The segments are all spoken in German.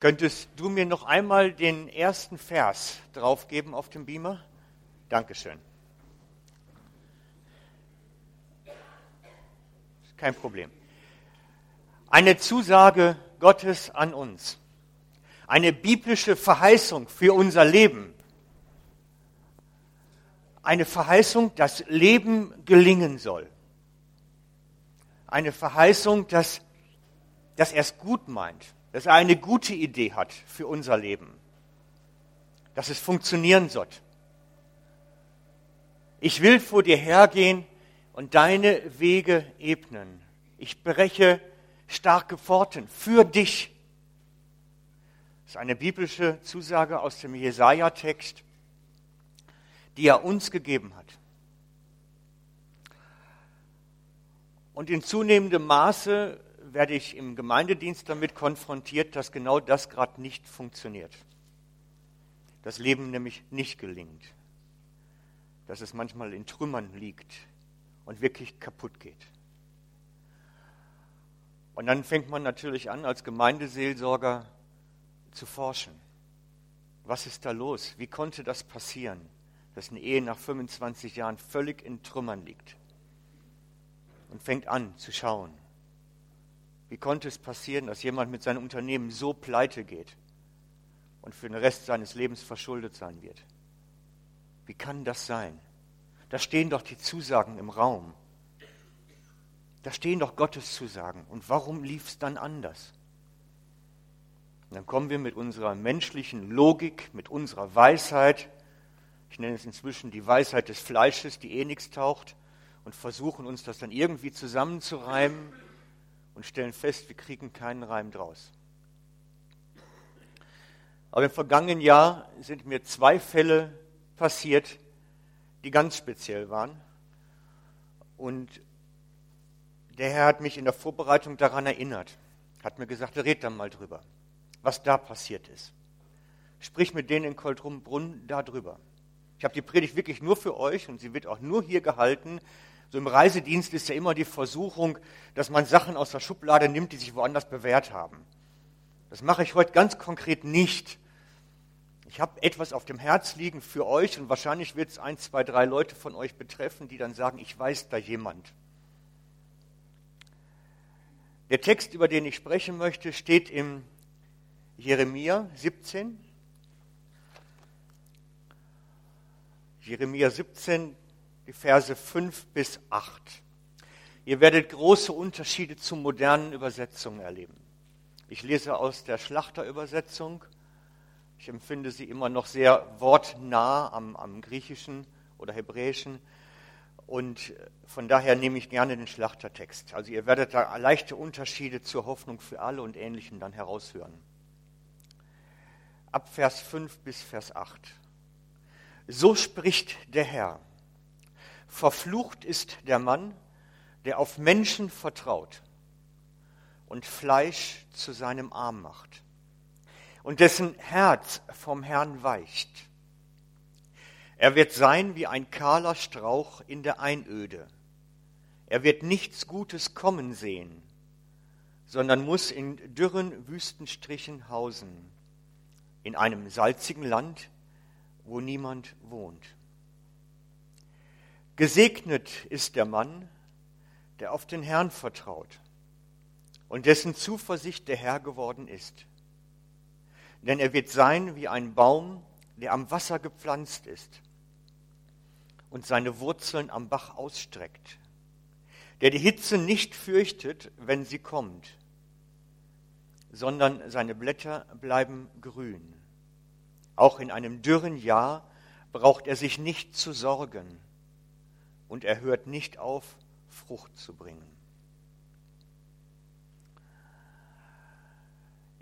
Könntest du mir noch einmal den ersten Vers draufgeben auf dem Beamer? Dankeschön. Kein Problem. Eine Zusage Gottes an uns. Eine biblische Verheißung für unser Leben. Eine Verheißung, dass Leben gelingen soll. Eine Verheißung, dass, dass er es gut meint dass er eine gute Idee hat für unser Leben, dass es funktionieren soll. Ich will vor dir hergehen und deine Wege ebnen. Ich breche starke Pforten für dich. Das ist eine biblische Zusage aus dem Jesaja-Text, die er uns gegeben hat. Und in zunehmendem Maße werde ich im Gemeindedienst damit konfrontiert, dass genau das gerade nicht funktioniert. Das Leben nämlich nicht gelingt. Dass es manchmal in Trümmern liegt und wirklich kaputt geht. Und dann fängt man natürlich an, als Gemeindeseelsorger zu forschen. Was ist da los? Wie konnte das passieren, dass eine Ehe nach 25 Jahren völlig in Trümmern liegt? Und fängt an zu schauen. Wie konnte es passieren, dass jemand mit seinem Unternehmen so pleite geht und für den Rest seines Lebens verschuldet sein wird? Wie kann das sein? Da stehen doch die Zusagen im Raum. Da stehen doch Gottes Zusagen. Und warum lief es dann anders? Und dann kommen wir mit unserer menschlichen Logik, mit unserer Weisheit, ich nenne es inzwischen die Weisheit des Fleisches, die eh nichts taucht, und versuchen uns das dann irgendwie zusammenzureimen und stellen fest, wir kriegen keinen Reim draus. Aber im vergangenen Jahr sind mir zwei Fälle passiert, die ganz speziell waren. Und der Herr hat mich in der Vorbereitung daran erinnert, hat mir gesagt, red da mal drüber, was da passiert ist. Sprich mit denen in Koltrumbrunn darüber. Ich habe die Predigt wirklich nur für euch und sie wird auch nur hier gehalten, so im Reisedienst ist ja immer die Versuchung, dass man Sachen aus der Schublade nimmt, die sich woanders bewährt haben. Das mache ich heute ganz konkret nicht. Ich habe etwas auf dem Herz liegen für euch und wahrscheinlich wird es ein, zwei, drei Leute von euch betreffen, die dann sagen, ich weiß da jemand. Der Text, über den ich sprechen möchte, steht im Jeremia 17. Jeremia 17, die Verse 5 bis 8. Ihr werdet große Unterschiede zu modernen Übersetzungen erleben. Ich lese aus der Schlachterübersetzung. Ich empfinde sie immer noch sehr wortnah am, am Griechischen oder Hebräischen. Und von daher nehme ich gerne den Schlachtertext. Also ihr werdet da leichte Unterschiede zur Hoffnung für alle und Ähnlichem dann heraushören. Ab Vers 5 bis Vers 8. So spricht der Herr. Verflucht ist der Mann, der auf Menschen vertraut und Fleisch zu seinem Arm macht und dessen Herz vom Herrn weicht. Er wird sein wie ein kahler Strauch in der Einöde. Er wird nichts Gutes kommen sehen, sondern muss in dürren Wüstenstrichen hausen, in einem salzigen Land, wo niemand wohnt. Gesegnet ist der Mann, der auf den Herrn vertraut und dessen Zuversicht der Herr geworden ist. Denn er wird sein wie ein Baum, der am Wasser gepflanzt ist und seine Wurzeln am Bach ausstreckt, der die Hitze nicht fürchtet, wenn sie kommt, sondern seine Blätter bleiben grün. Auch in einem dürren Jahr braucht er sich nicht zu sorgen und er hört nicht auf, Frucht zu bringen.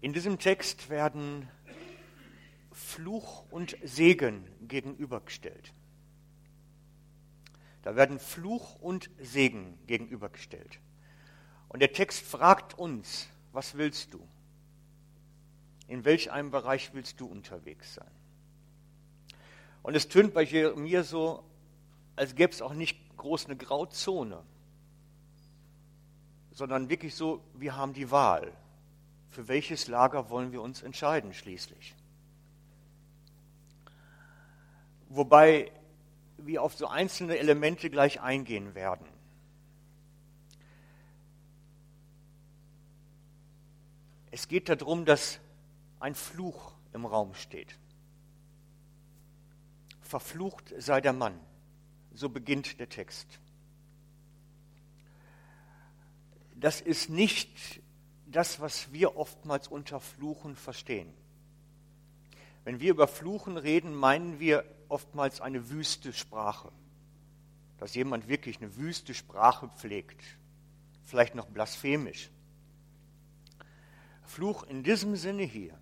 In diesem Text werden Fluch und Segen gegenübergestellt. Da werden Fluch und Segen gegenübergestellt. Und der Text fragt uns, was willst du? In welch einem Bereich willst du unterwegs sein? Und es tönt bei mir so, als gäbe es auch nicht groß eine Grauzone, sondern wirklich so, wir haben die Wahl. Für welches Lager wollen wir uns entscheiden schließlich? Wobei wir auf so einzelne Elemente gleich eingehen werden. Es geht darum, dass ein Fluch im Raum steht. Verflucht sei der Mann, so beginnt der Text. Das ist nicht das, was wir oftmals unter Fluchen verstehen. Wenn wir über Fluchen reden, meinen wir oftmals eine wüste Sprache. Dass jemand wirklich eine wüste Sprache pflegt. Vielleicht noch blasphemisch. Fluch in diesem Sinne hier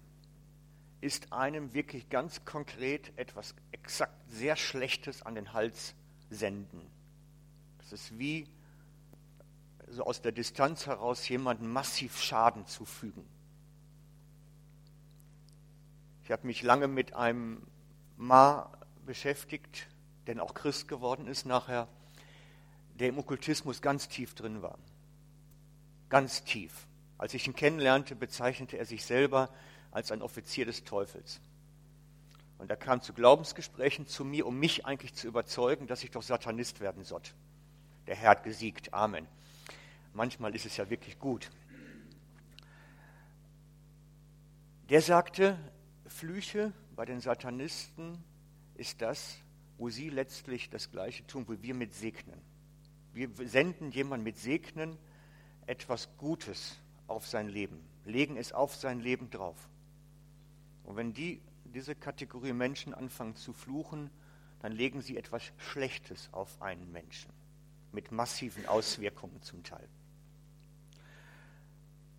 ist einem wirklich ganz konkret etwas exakt sehr Schlechtes an den Hals senden. Das ist wie so aus der Distanz heraus jemandem massiv Schaden zufügen. Ich habe mich lange mit einem Ma beschäftigt, der auch Christ geworden ist nachher, der im Okkultismus ganz tief drin war. Ganz tief. Als ich ihn kennenlernte, bezeichnete er sich selber als ein Offizier des Teufels. Und er kam zu Glaubensgesprächen zu mir, um mich eigentlich zu überzeugen, dass ich doch Satanist werden sollte. Der Herr hat gesiegt. Amen. Manchmal ist es ja wirklich gut. Der sagte, Flüche bei den Satanisten ist das, wo sie letztlich das Gleiche tun, wo wir mit segnen. Wir senden jemand mit Segnen etwas Gutes auf sein Leben, legen es auf sein Leben drauf. Und wenn die, diese Kategorie Menschen anfangen zu fluchen, dann legen sie etwas Schlechtes auf einen Menschen, mit massiven Auswirkungen zum Teil.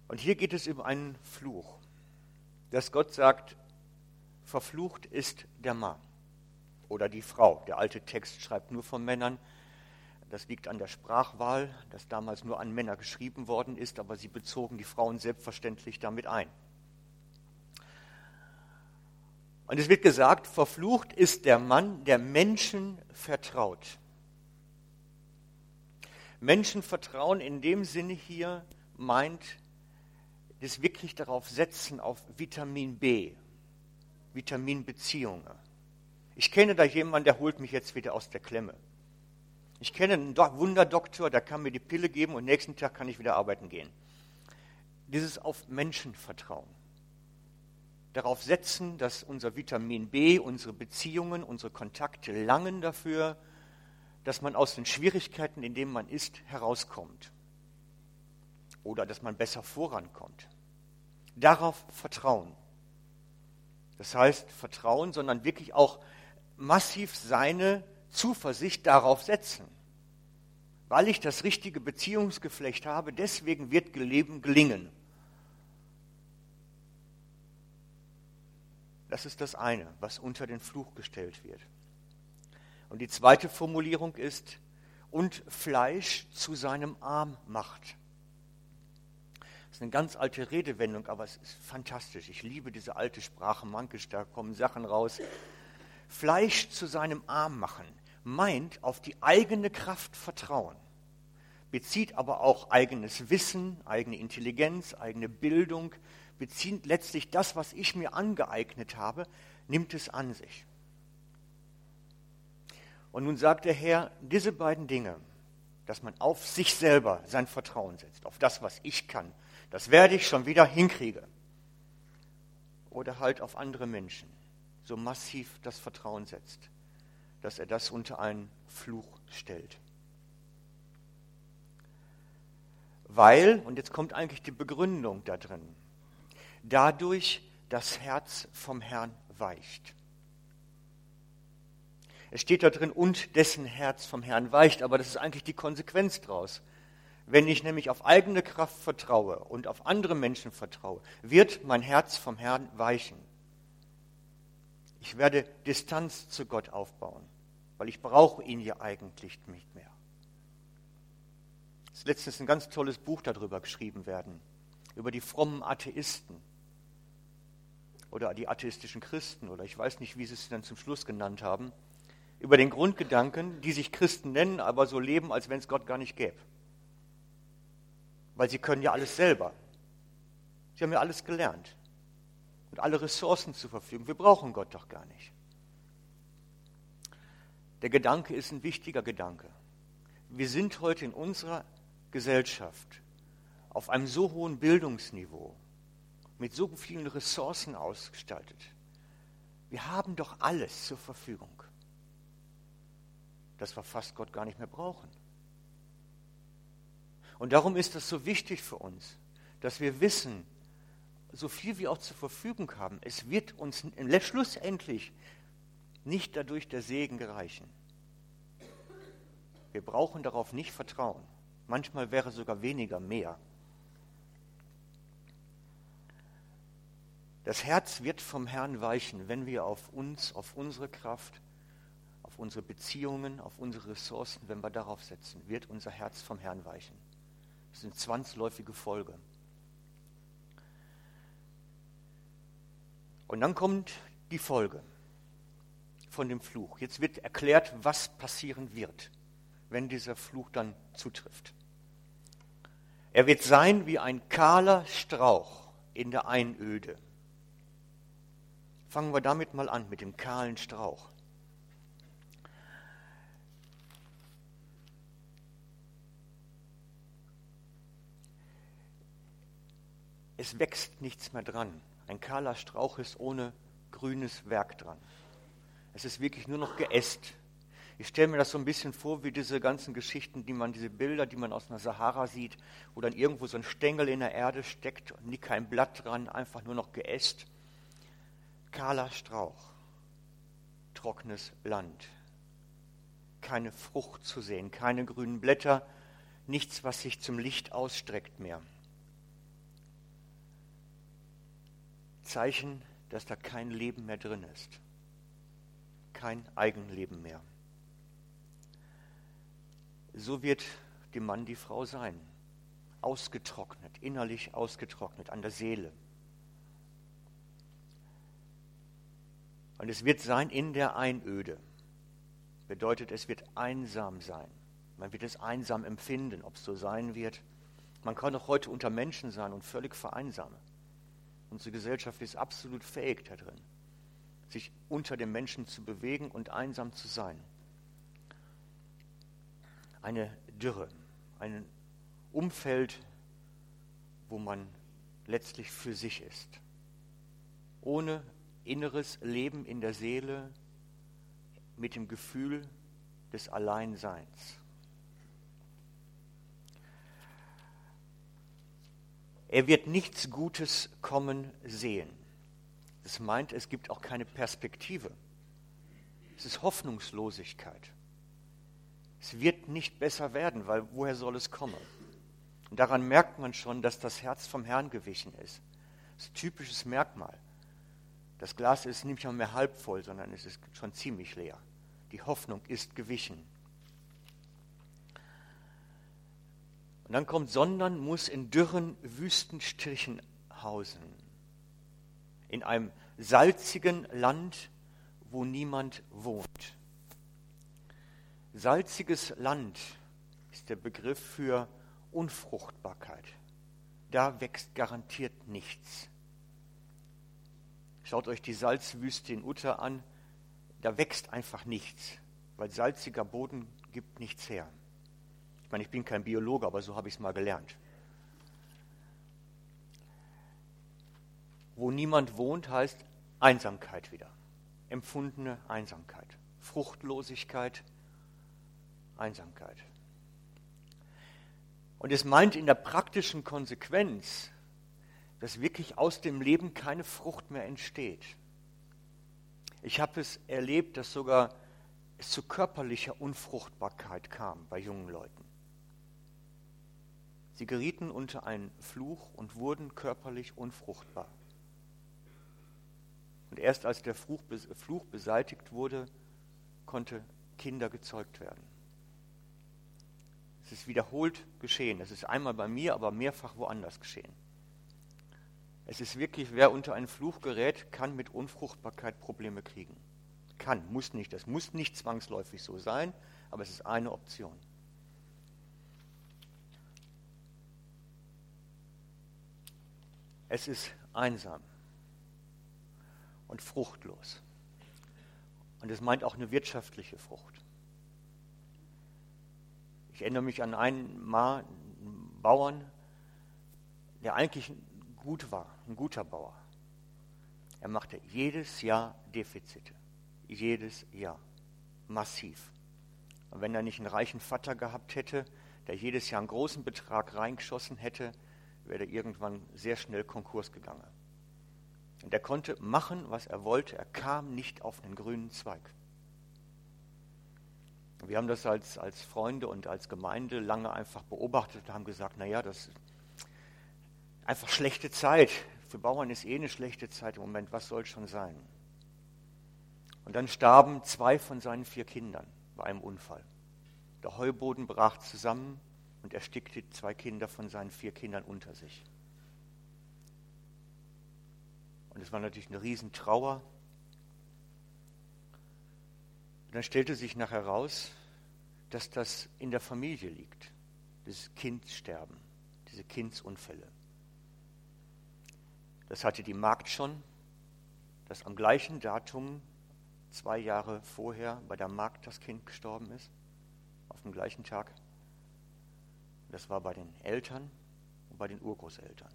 Und hier geht es um einen Fluch, dass Gott sagt, verflucht ist der Mann oder die Frau. Der alte Text schreibt nur von Männern. Das liegt an der Sprachwahl, das damals nur an Männer geschrieben worden ist, aber sie bezogen die Frauen selbstverständlich damit ein. Und es wird gesagt, verflucht ist der Mann, der Menschen vertraut. Menschenvertrauen in dem Sinne hier meint, das wirklich darauf setzen auf Vitamin B, Vitaminbeziehungen. Ich kenne da jemanden, der holt mich jetzt wieder aus der Klemme. Ich kenne einen Wunderdoktor, der kann mir die Pille geben und nächsten Tag kann ich wieder arbeiten gehen. Dieses auf Menschen vertrauen. Darauf setzen, dass unser Vitamin B, unsere Beziehungen, unsere Kontakte langen dafür, dass man aus den Schwierigkeiten, in denen man ist, herauskommt. Oder dass man besser vorankommt. Darauf vertrauen. Das heißt Vertrauen, sondern wirklich auch massiv seine Zuversicht darauf setzen. Weil ich das richtige Beziehungsgeflecht habe, deswegen wird Leben gelingen. Das ist das eine, was unter den Fluch gestellt wird. Und die zweite Formulierung ist, und Fleisch zu seinem Arm macht. Das ist eine ganz alte Redewendung, aber es ist fantastisch. Ich liebe diese alte Sprache Mankisch, da kommen Sachen raus. Fleisch zu seinem Arm machen, meint auf die eigene Kraft vertrauen, bezieht aber auch eigenes Wissen, eigene Intelligenz, eigene Bildung, bezieht letztlich das, was ich mir angeeignet habe, nimmt es an sich. Und nun sagt der Herr, diese beiden Dinge, dass man auf sich selber sein Vertrauen setzt, auf das, was ich kann, das werde ich schon wieder hinkriegen. Oder halt auf andere Menschen so massiv das Vertrauen setzt, dass er das unter einen Fluch stellt. Weil, und jetzt kommt eigentlich die Begründung da drin, dadurch das Herz vom Herrn weicht. Es steht da drin, und dessen Herz vom Herrn weicht, aber das ist eigentlich die Konsequenz daraus. Wenn ich nämlich auf eigene Kraft vertraue und auf andere Menschen vertraue, wird mein Herz vom Herrn weichen. Ich werde Distanz zu Gott aufbauen, weil ich brauche ihn ja eigentlich nicht mehr. Es ist letztens ein ganz tolles Buch darüber geschrieben werden, über die frommen Atheisten oder die atheistischen Christen oder ich weiß nicht, wie sie es dann zum Schluss genannt haben, über den Grundgedanken, die sich Christen nennen, aber so leben, als wenn es Gott gar nicht gäbe. Weil sie können ja alles selber. Sie haben ja alles gelernt und alle Ressourcen zur Verfügung. Wir brauchen Gott doch gar nicht. Der Gedanke ist ein wichtiger Gedanke. Wir sind heute in unserer Gesellschaft auf einem so hohen Bildungsniveau, mit so vielen Ressourcen ausgestaltet. Wir haben doch alles zur Verfügung, dass wir fast Gott gar nicht mehr brauchen. Und darum ist es so wichtig für uns, dass wir wissen, so viel wir auch zur Verfügung haben, es wird uns schlussendlich nicht dadurch der Segen gereichen. Wir brauchen darauf nicht vertrauen. Manchmal wäre sogar weniger mehr. Das Herz wird vom Herrn weichen, wenn wir auf uns, auf unsere Kraft, auf unsere Beziehungen, auf unsere Ressourcen, wenn wir darauf setzen, wird unser Herz vom Herrn weichen. Das sind zwangsläufige Folge. Und dann kommt die Folge von dem Fluch. Jetzt wird erklärt, was passieren wird, wenn dieser Fluch dann zutrifft. Er wird sein wie ein kahler Strauch in der Einöde. Fangen wir damit mal an, mit dem kahlen Strauch. Es wächst nichts mehr dran. Ein kahler Strauch ist ohne grünes Werk dran. Es ist wirklich nur noch Geäst. Ich stelle mir das so ein bisschen vor, wie diese ganzen Geschichten, die man, diese Bilder, die man aus einer Sahara sieht, wo dann irgendwo so ein Stängel in der Erde steckt und nie kein Blatt dran, einfach nur noch Geäst. Kahler Strauch, trockenes Land, keine Frucht zu sehen, keine grünen Blätter, nichts, was sich zum Licht ausstreckt mehr. Zeichen, dass da kein Leben mehr drin ist. Kein Eigenleben mehr. So wird dem Mann die Frau sein. Ausgetrocknet, innerlich ausgetrocknet, an der Seele. Und es wird sein in der Einöde. Bedeutet, es wird einsam sein. Man wird es einsam empfinden, ob es so sein wird. Man kann auch heute unter Menschen sein und völlig vereinsamen. Unsere Gesellschaft ist absolut fähig da drin, sich unter den Menschen zu bewegen und einsam zu sein. Eine Dürre, ein Umfeld, wo man letztlich für sich ist, ohne inneres Leben in der Seele, mit dem Gefühl des Alleinseins. Er wird nichts Gutes kommen sehen. Das meint, es gibt auch keine Perspektive. Es ist Hoffnungslosigkeit. Es wird nicht besser werden, weil woher soll es kommen? Und daran merkt man schon, dass das Herz vom Herrn gewichen ist. Das ist ein typisches Merkmal. Das Glas ist nicht mehr halb voll, sondern es ist schon ziemlich leer. Die Hoffnung ist gewichen. Und dann kommt, sondern muss in dürren Wüstenstrichen hausen. In einem salzigen Land, wo niemand wohnt. Salziges Land ist der Begriff für Unfruchtbarkeit. Da wächst garantiert nichts. Schaut euch die Salzwüste in Utter an. Da wächst einfach nichts, weil salziger Boden gibt nichts her. Ich meine, ich bin kein Biologe, aber so habe ich es mal gelernt. Wo niemand wohnt, heißt Einsamkeit wieder. Empfundene Einsamkeit. Fruchtlosigkeit, Einsamkeit. Und es meint in der praktischen Konsequenz, dass wirklich aus dem Leben keine Frucht mehr entsteht. Ich habe es erlebt, dass sogar es zu körperlicher Unfruchtbarkeit kam bei jungen Leuten. Sie gerieten unter einen Fluch und wurden körperlich unfruchtbar. Und erst als der Fluch, beseitigt wurde, konnte Kinder gezeugt werden. Es ist wiederholt geschehen. Es ist einmal bei mir, aber mehrfach woanders geschehen. Es ist wirklich, wer unter einen Fluch gerät, kann mit Unfruchtbarkeit Probleme kriegen. Kann, muss nicht. Das muss nicht zwangsläufig so sein, aber es ist eine Option. Es ist einsam und fruchtlos. Und es meint auch eine wirtschaftliche Frucht. Ich erinnere mich an einen Bauern, der eigentlich gut war, ein guter Bauer. Er machte jedes Jahr Defizite. Jedes Jahr. Massiv. Und wenn er nicht einen reichen Vater gehabt hätte, der jedes Jahr einen großen Betrag reingeschossen hätte, wäre er irgendwann sehr schnell Konkurs gegangen. Und er konnte machen, was er wollte. Er kam nicht auf einen grünen Zweig. Wir haben das als, als Freunde und als Gemeinde lange einfach beobachtet und haben gesagt, naja, das ist einfach schlechte Zeit. Für Bauern ist eh eine schlechte Zeit im Moment. Was soll schon sein? Und dann starben zwei von seinen vier Kindern bei einem Unfall. Der Heuboden brach zusammen und erstickte zwei Kinder von seinen vier Kindern unter sich. Und es war natürlich eine Riesentrauer. Und dann stellte sich nachher heraus, dass das in der Familie liegt, dieses Kindsterben, diese Kindsunfälle. Das hatte die Magd schon, dass am gleichen Datum zwei Jahre vorher bei der Magd das Kind gestorben ist, auf dem gleichen Tag. Das war bei den Eltern und bei den Urgroßeltern.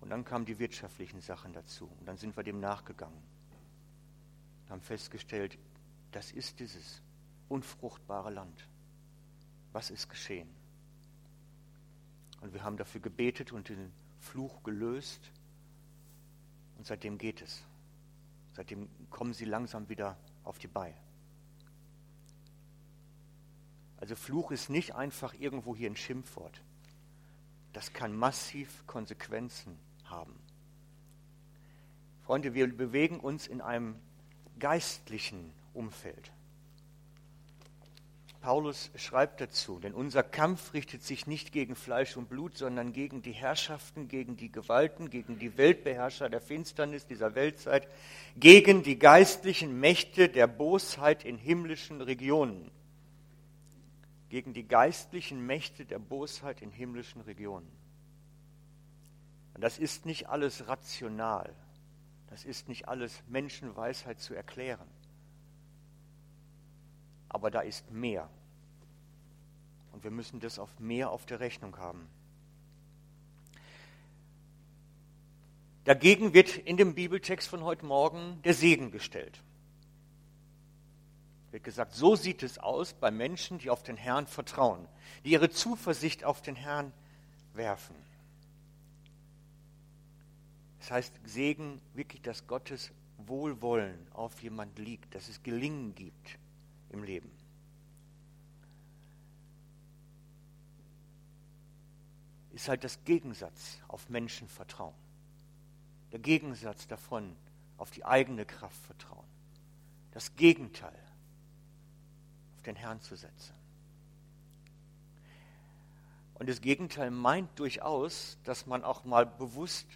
Und dann kamen die wirtschaftlichen Sachen dazu. Und dann sind wir dem nachgegangen. Und haben festgestellt, das ist dieses unfruchtbare Land. Was ist geschehen? Und wir haben dafür gebetet und den Fluch gelöst. Und seitdem geht es. Seitdem kommen sie langsam wieder auf die Beine. Also Fluch ist nicht einfach irgendwo hier ein Schimpfwort. Das kann massiv Konsequenzen haben. Freunde, wir bewegen uns in einem geistlichen Umfeld. Paulus schreibt dazu, denn unser Kampf richtet sich nicht gegen Fleisch und Blut, sondern gegen die Herrschaften, gegen die Gewalten, gegen die Weltbeherrscher der Finsternis dieser Weltzeit, gegen die geistlichen Mächte der Bosheit in himmlischen Regionen. Gegen die geistlichen Mächte der Bosheit in himmlischen Regionen. Und das ist nicht alles rational. Das ist nicht alles Menschenweisheit zu erklären aber da ist mehr. Und wir müssen das auf mehr auf der Rechnung haben. Dagegen wird in dem Bibeltext von heute Morgen der Segen gestellt. Wird gesagt, so sieht es aus bei Menschen, die auf den Herrn vertrauen, die ihre Zuversicht auf den Herrn werfen. Das heißt, Segen wirklich, dass Gottes Wohlwollen auf jemand liegt, dass es Gelingen gibt im Leben. Ist halt das Gegensatz auf Menschenvertrauen. Der Gegensatz davon auf die eigene Kraft vertrauen. Das Gegenteil auf den Herrn zu setzen. Und das Gegenteil meint durchaus, dass man auch mal bewusst,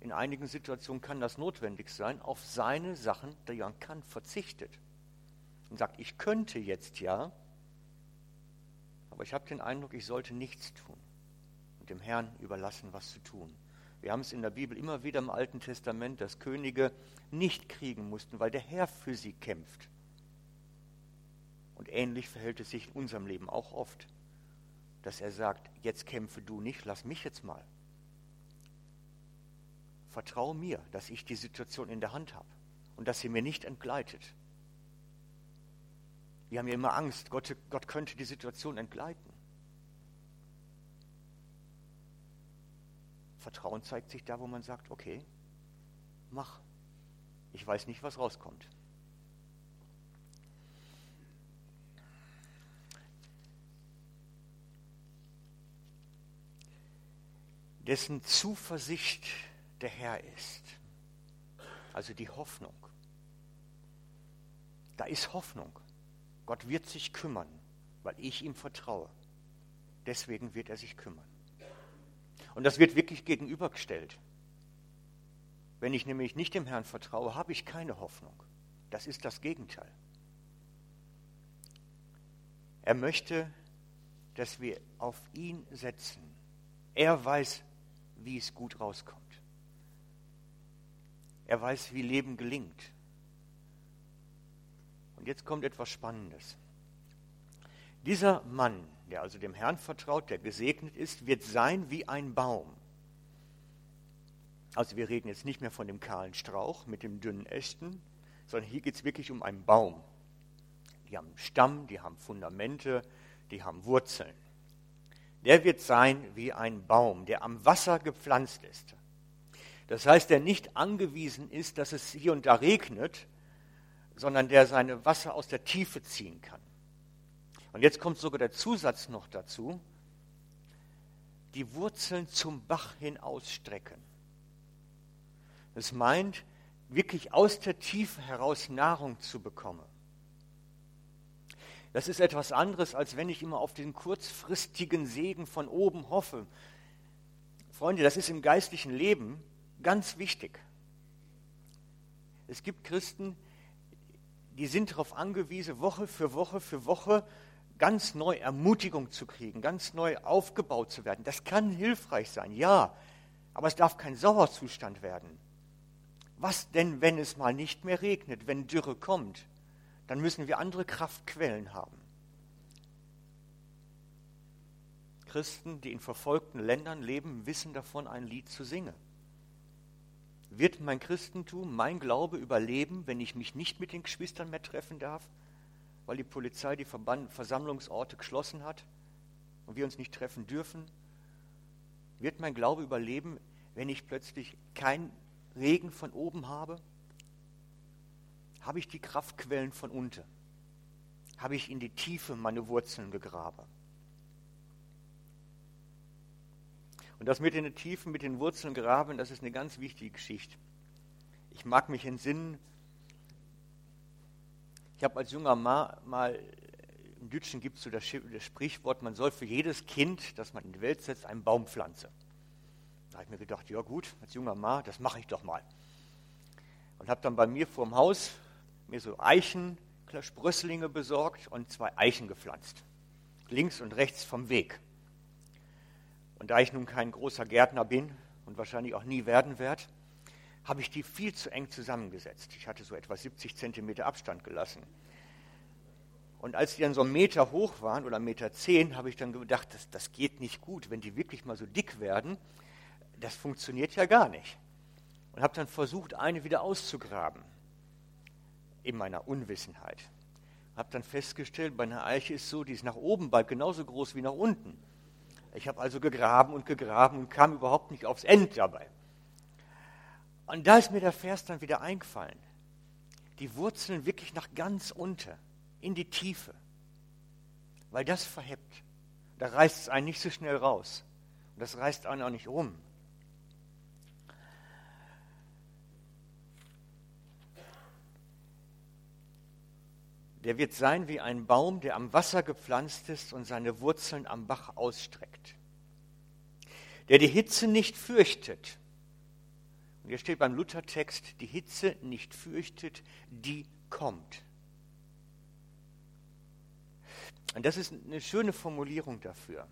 in einigen Situationen kann das notwendig sein, auf seine Sachen, die man kann, verzichtet und sagt, ich könnte jetzt ja, aber ich habe den Eindruck, ich sollte nichts tun dem Herrn überlassen, was zu tun. Wir haben es in der Bibel immer wieder im Alten Testament, dass Könige nicht kriegen mussten, weil der Herr für sie kämpft. Und ähnlich verhält es sich in unserem Leben auch oft, dass er sagt, jetzt kämpfe du nicht, lass mich jetzt mal. Vertraue mir, dass ich die Situation in der Hand habe und dass sie mir nicht entgleitet. Wir haben ja immer Angst, Gott, Gott könnte die Situation entgleiten. Vertrauen zeigt sich da, wo man sagt, okay, mach. Ich weiß nicht, was rauskommt. Dessen Zuversicht der Herr ist, also die Hoffnung. Da ist Hoffnung. Gott wird sich kümmern, weil ich ihm vertraue. Deswegen wird er sich kümmern. Und das wird wirklich gegenübergestellt. Wenn ich nämlich nicht dem Herrn vertraue, habe ich keine Hoffnung. Das ist das Gegenteil. Er möchte, dass wir auf ihn setzen. Er weiß, wie es gut rauskommt. Er weiß, wie Leben gelingt. Und jetzt kommt etwas Spannendes. Dieser Mann, der also dem Herrn vertraut, der gesegnet ist, wird sein wie ein Baum. Also wir reden jetzt nicht mehr von dem kahlen Strauch mit dem dünnen Ästen, sondern hier geht es wirklich um einen Baum. Die haben Stamm, die haben Fundamente, die haben Wurzeln. Der wird sein wie ein Baum, der am Wasser gepflanzt ist. Das heißt, der nicht angewiesen ist, dass es hier und da regnet, sondern der seine Wasser aus der Tiefe ziehen kann. Und jetzt kommt sogar der Zusatz noch dazu, die Wurzeln zum Bach hin ausstrecken. Das meint, wirklich aus der Tiefe heraus Nahrung zu bekommen. Das ist etwas anderes, als wenn ich immer auf den kurzfristigen Segen von oben hoffe. Freunde, das ist im geistlichen Leben ganz wichtig. Es gibt Christen, die sind darauf angewiesen, Woche für Woche für Woche ganz neu Ermutigung zu kriegen, ganz neu aufgebaut zu werden. Das kann hilfreich sein, ja, aber es darf kein Sauerzustand werden. Was denn, wenn es mal nicht mehr regnet, wenn Dürre kommt? Dann müssen wir andere Kraftquellen haben. Christen, die in verfolgten Ländern leben, wissen davon, ein Lied zu singen. Wird mein Christentum, mein Glaube überleben, wenn ich mich nicht mit den Geschwistern mehr treffen darf, weil die Polizei die Versammlungsorte geschlossen hat und wir uns nicht treffen dürfen? Wird mein Glaube überleben, wenn ich plötzlich kein Regen von oben habe? Habe ich die Kraftquellen von unten? Habe ich in die Tiefe meine Wurzeln gegraben? Und das mit den Tiefen, mit den Wurzeln graben, das ist eine ganz wichtige Geschichte. Ich mag mich entsinnen, ich habe als junger Mann mal, im Deutschen gibt es so das, Sprichwort, man soll für jedes Kind, das man in die Welt setzt, einen Baum pflanzen. Da habe ich mir gedacht, ja gut, als junger Mann, das mache ich doch mal. Und habe dann bei mir vor dem Haus mir so Eichen, Sprösslinge besorgt und zwei Eichen gepflanzt. Links und rechts vom Weg. Und da ich nun kein großer Gärtner bin und wahrscheinlich auch nie werden werde, habe ich die viel zu eng zusammengesetzt. Ich hatte so etwa 70 Zentimeter Abstand gelassen. Und als die dann so einen Meter hoch waren oder einen Meter zehn, habe ich dann gedacht, das, das geht nicht gut. Wenn die wirklich mal so dick werden, das funktioniert ja gar nicht. Und habe dann versucht, eine wieder auszugraben. In meiner Unwissenheit. Habe dann festgestellt, bei einer Eiche ist so, die ist nach oben bald genauso groß wie nach unten. Ich habe also gegraben und gegraben und kam überhaupt nicht aufs End dabei. Und da ist mir der Vers dann wieder eingefallen. Die Wurzeln wirklich nach ganz unten, in die Tiefe. Weil das verhebt. Da reißt es einen nicht so schnell raus. Und das reißt einen auch nicht um. Der wird sein wie ein Baum, der am Wasser gepflanzt ist und seine Wurzeln am Bach ausstreckt. Der die Hitze nicht fürchtet. Und hier steht beim Luthertext, die Hitze nicht fürchtet, die kommt. Und das ist eine schöne Formulierung dafür.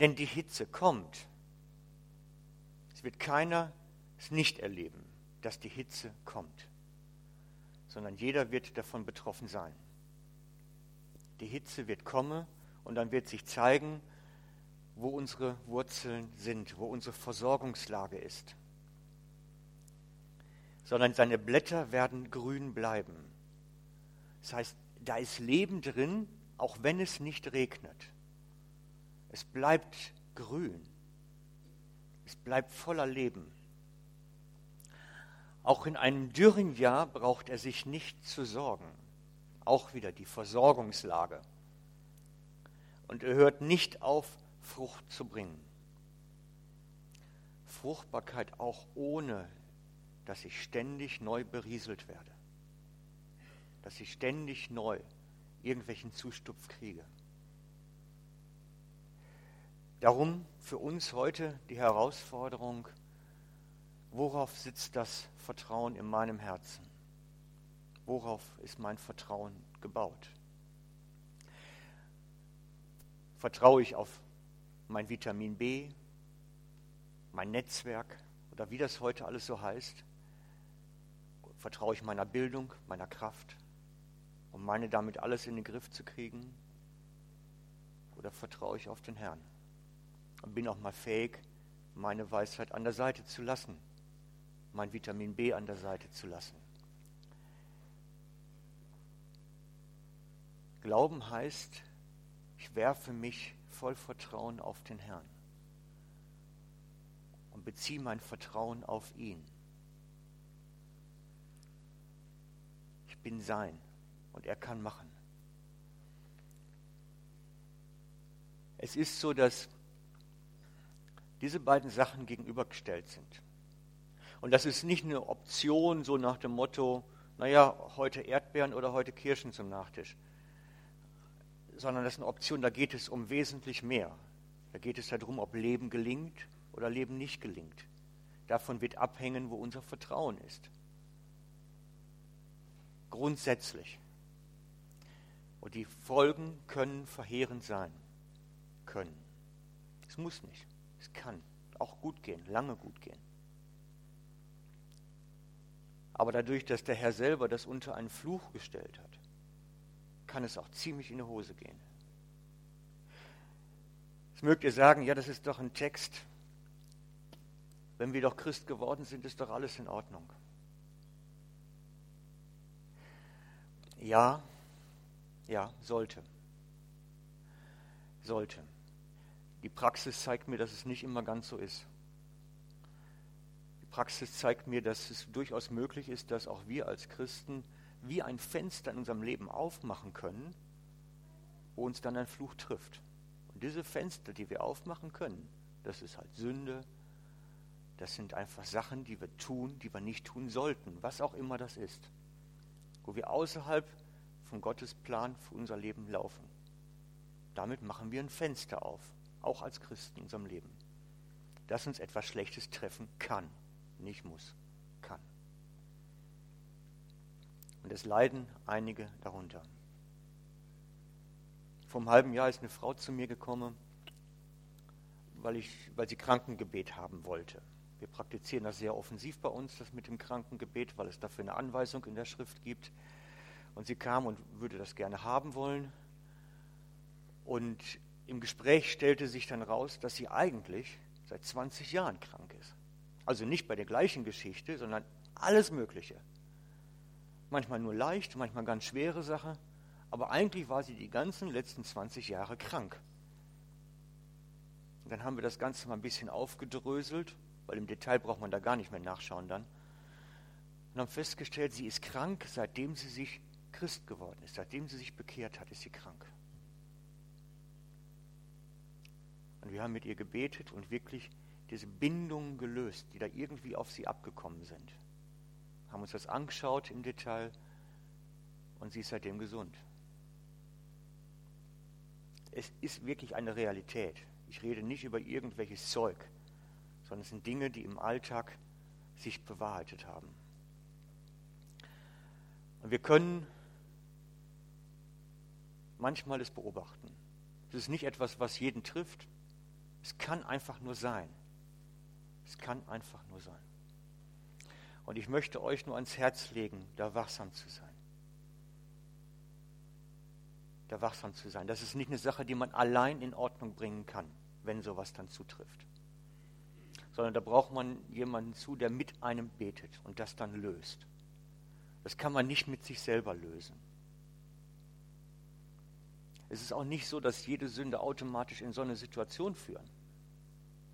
Denn die Hitze kommt. Es wird keiner es nicht erleben, dass die Hitze kommt, sondern jeder wird davon betroffen sein die Hitze wird kommen und dann wird sich zeigen, wo unsere Wurzeln sind, wo unsere Versorgungslage ist. Sondern seine Blätter werden grün bleiben. Das heißt, da ist Leben drin, auch wenn es nicht regnet. Es bleibt grün. Es bleibt voller Leben. Auch in einem dürren Jahr braucht er sich nicht zu sorgen auch wieder die Versorgungslage. Und er hört nicht auf, Frucht zu bringen. Fruchtbarkeit auch ohne, dass ich ständig neu berieselt werde. Dass ich ständig neu irgendwelchen Zustupf kriege. Darum für uns heute die Herausforderung, worauf sitzt das Vertrauen in meinem Herzen? Worauf ist mein Vertrauen gebaut? Vertraue ich auf mein Vitamin B? mein Netzwerk oder wie das heute alles so heißt? Vertraue ich meiner Bildung, meiner Kraft und meine damit alles in den Griff zu kriegen? Oder vertraue ich auf den Herrn und bin auch mal fähig, meine Weisheit an der Seite zu lassen, mein Vitamin B an der Seite zu lassen? Glauben heißt, ich werfe mich voll Vertrauen auf den Herrn und beziehe mein Vertrauen auf ihn. Bin sein und er kann machen. Es ist so, dass diese beiden Sachen gegenübergestellt sind. Und das ist nicht eine Option so nach dem Motto, naja, heute Erdbeeren oder heute Kirschen zum Nachtisch sondern das ist eine Option, da geht es um wesentlich mehr. Da geht es darum, ob Leben gelingt oder Leben nicht gelingt. Davon wird abhängen, wo unser Vertrauen ist. Grundsätzlich. Und die Folgen können verheerend sein. Können. Es muss nicht. Es kann auch gut gehen, lange gut gehen. Aber dadurch, dass der Herr selber das unter einen Fluch gestellt hat, kann es auch ziemlich in die Hose gehen. Jetzt mögt ihr sagen, ja, das ist doch ein Text. Wenn wir doch Christ geworden sind, ist doch alles in Ordnung. Ja, ja, sollte. Sollte. Die Praxis zeigt mir, dass es nicht immer ganz so ist. Die Praxis zeigt mir, dass es durchaus möglich ist, dass auch wir als Christen wie ein Fenster in unserem Leben aufmachen können, wo uns dann ein Fluch trifft. Und diese Fenster, die wir aufmachen können, das ist halt Sünde, das sind einfach Sachen, die wir tun, die wir nicht tun sollten, was auch immer das ist, wo wir außerhalb von Gottes Plan für unser Leben laufen. Damit machen wir ein Fenster auf, auch als Christen in unserem Leben, dass uns etwas Schlechtes treffen kann, nicht muss. Und es leiden einige darunter. Vor einem halben Jahr ist eine Frau zu mir gekommen, weil, ich, weil sie Krankengebet haben wollte. Wir praktizieren das sehr offensiv bei uns, das mit dem Krankengebet, weil es dafür eine Anweisung in der Schrift gibt. Und sie kam und würde das gerne haben wollen. Und im Gespräch stellte sich dann raus, dass sie eigentlich seit 20 Jahren krank ist. Also nicht bei der gleichen Geschichte, sondern alles Mögliche manchmal nur leicht, manchmal ganz schwere Sache, aber eigentlich war sie die ganzen letzten 20 Jahre krank. Und dann haben wir das Ganze mal ein bisschen aufgedröselt, weil im Detail braucht man da gar nicht mehr nachschauen dann. Und haben festgestellt, sie ist krank, seitdem sie sich Christ geworden ist, seitdem sie sich bekehrt hat, ist sie krank. Und wir haben mit ihr gebetet und wirklich diese Bindungen gelöst, die da irgendwie auf sie abgekommen sind haben uns das angeschaut im Detail und sie ist seitdem gesund. Es ist wirklich eine Realität. Ich rede nicht über irgendwelches Zeug, sondern es sind Dinge, die im Alltag sich bewahrheitet haben. Und wir können manchmal es beobachten. Es ist nicht etwas, was jeden trifft. Es kann einfach nur sein. Es kann einfach nur sein. Und ich möchte euch nur ans Herz legen, da wachsam zu sein. Da wachsam zu sein. Das ist nicht eine Sache, die man allein in Ordnung bringen kann, wenn sowas dann zutrifft. Sondern da braucht man jemanden zu, der mit einem betet und das dann löst. Das kann man nicht mit sich selber lösen. Es ist auch nicht so, dass jede Sünde automatisch in so eine Situation führen.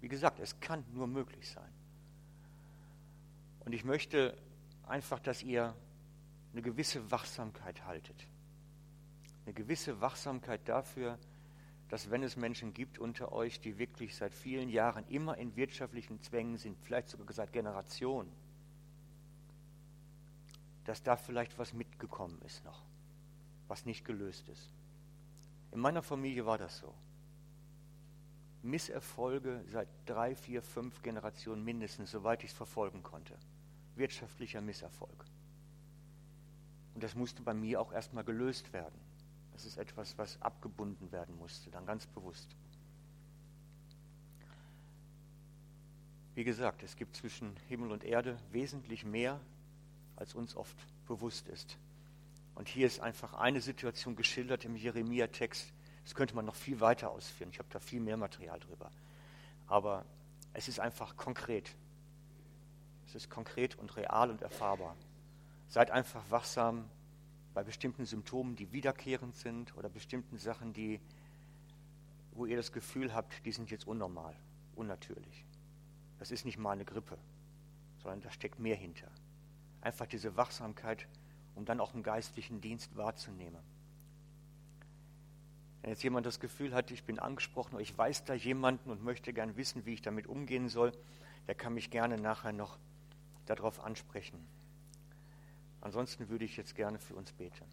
Wie gesagt, es kann nur möglich sein. Und ich möchte einfach, dass ihr eine gewisse Wachsamkeit haltet. Eine gewisse Wachsamkeit dafür, dass wenn es Menschen gibt unter euch, die wirklich seit vielen Jahren immer in wirtschaftlichen Zwängen sind, vielleicht sogar seit Generationen, dass da vielleicht was mitgekommen ist noch, was nicht gelöst ist. In meiner Familie war das so. Misserfolge seit drei, vier, fünf Generationen mindestens, soweit ich es verfolgen konnte wirtschaftlicher Misserfolg. Und das musste bei mir auch erstmal gelöst werden. Das ist etwas, was abgebunden werden musste, dann ganz bewusst. Wie gesagt, es gibt zwischen Himmel und Erde wesentlich mehr, als uns oft bewusst ist. Und hier ist einfach eine Situation geschildert im Jeremia-Text. Das könnte man noch viel weiter ausführen. Ich habe da viel mehr Material drüber. Aber es ist einfach konkret. Es ist konkret und real und erfahrbar. Seid einfach wachsam bei bestimmten Symptomen, die wiederkehrend sind oder bestimmten Sachen, die, wo ihr das Gefühl habt, die sind jetzt unnormal, unnatürlich. Das ist nicht mal eine Grippe, sondern da steckt mehr hinter. Einfach diese Wachsamkeit, um dann auch einen geistlichen Dienst wahrzunehmen. Wenn jetzt jemand das Gefühl hat, ich bin angesprochen oder ich weiß da jemanden und möchte gern wissen, wie ich damit umgehen soll, der kann mich gerne nachher noch darauf ansprechen. Ansonsten würde ich jetzt gerne für uns beten.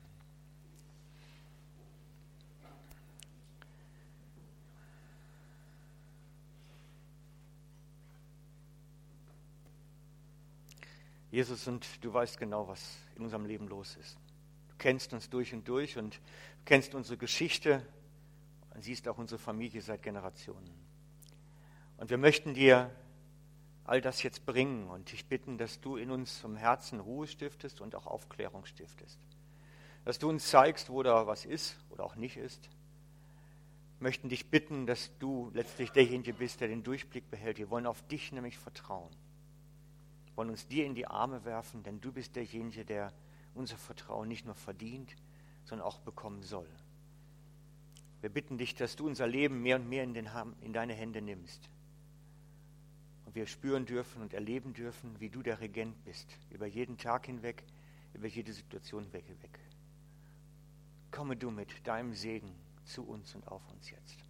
Jesus, und du weißt genau, was in unserem Leben los ist. Du kennst uns durch und durch und kennst unsere Geschichte und siehst auch unsere Familie seit Generationen. Und wir möchten dir all das jetzt bringen und dich bitten, dass du in uns vom Herzen Ruhe stiftest und auch Aufklärung stiftest. Dass du uns zeigst, wo da was ist oder auch nicht ist. Wir möchten dich bitten, dass du letztlich derjenige bist, der den Durchblick behält. Wir wollen auf dich nämlich vertrauen wollen uns dir in die Arme werfen, denn du bist derjenige, der unser Vertrauen nicht nur verdient, sondern auch bekommen soll. Wir bitten dich, dass du unser Leben mehr und mehr in, den, in deine Hände nimmst. Und wir spüren dürfen und erleben dürfen, wie du der Regent bist, über jeden Tag hinweg, über jede Situation hinweg. Komme du mit deinem Segen zu uns und auf uns jetzt.